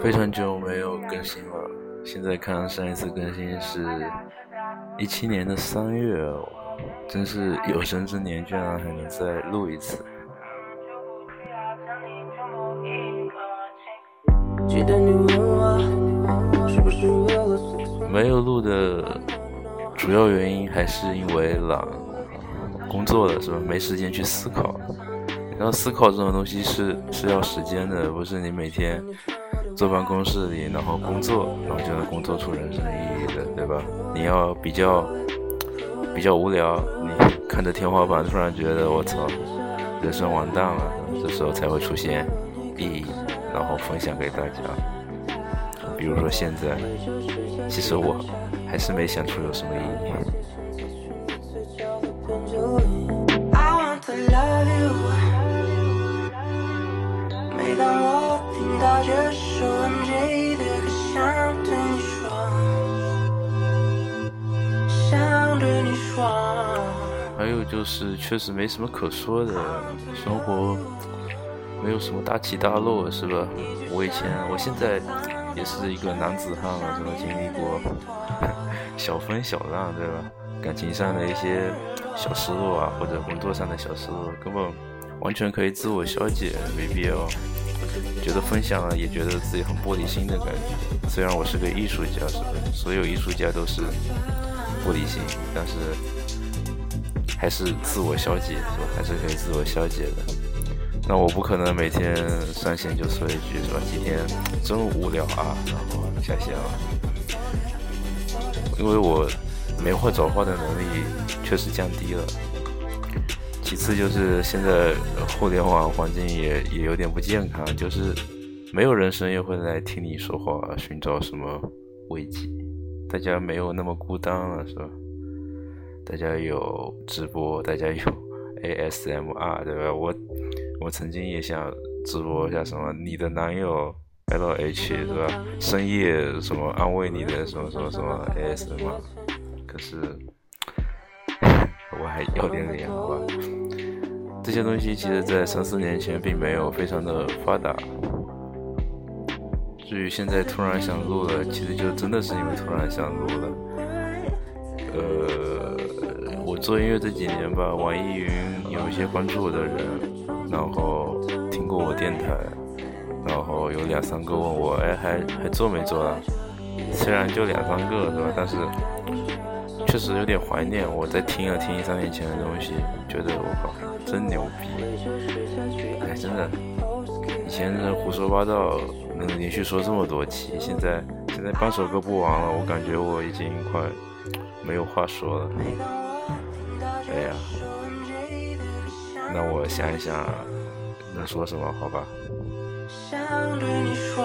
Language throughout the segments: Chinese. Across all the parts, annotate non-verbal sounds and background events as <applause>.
非常久没有更新了，现在看上一次更新是一七年的三月，真是有生之年居然还能再录一次。没有录的主要原因还是因为懒，工作了是吧？没时间去思考。然后思考这种东西是是要时间的，不是你每天坐办公室里，然后工作，然后就能工作出人生意义的，对吧？你要比较比较无聊，你看着天花板，突然觉得我操，人生完蛋了，这时候才会出现意义，然后分享给大家。比如说现在，其实我还是没想出有什么意义。还有就是，确实没什么可说的，生活没有什么大起大落，是吧？我以前，我现在也是一个男子汉了，是吧？经历过 <laughs> 小风小浪，对吧？<laughs> 感情上的一些小失落啊，或者工作上的小失落，根本完全可以自我消解，没必要。觉得分享了，也觉得自己很玻璃心的感觉。虽然我是个艺术家，是吧？所有艺术家都是玻璃心，但是还是自我消解，是吧？还是可以自我消解的。那我不可能每天上线就说一句，是吧？今天真无聊啊，然后下线了。因为我没话找话的能力确实降低了。其次就是现在互联网环境也也有点不健康，就是没有人深夜会来听你说话，寻找什么慰藉，大家没有那么孤单了，是吧？大家有直播，大家有 <laughs> ASMR，对吧？我我曾经也想直播一下什么你的男友 LH，对吧？深夜什么安慰你的什么什么什么 ASMR，可是。<laughs> 我还要点脸，好吧？这些东西其实，在三四年前并没有非常的发达。至于现在突然想录了，其实就真的是因为突然想录了。呃，我做音乐这几年吧，网易云有一些关注我的人，然后听过我电台，然后有两三个问我，哎，还还做没做啊？虽然就两三个，是吧？但是。确实有点怀念，我在听了听三年前的东西，觉得我靠，真牛逼！哎，真的，以前胡说八道能连续说这么多期，现在现在半首歌不完了，我感觉我已经快没有话说了。哎呀，那我想一想能说什么，好吧？想对你说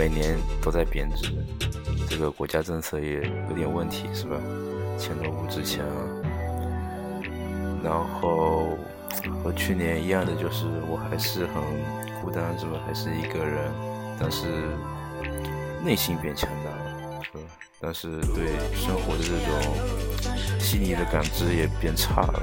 每年都在贬值，这个国家政策也有点问题，是吧？钱都不值钱了。然后和去年一样的，就是我还是很。孤单是吧？还是一个人，但是内心变强大了，是吧？但是对生活的这种细腻的感知也变差了。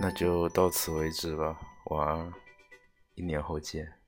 那就到此为止吧，晚安，一年后见。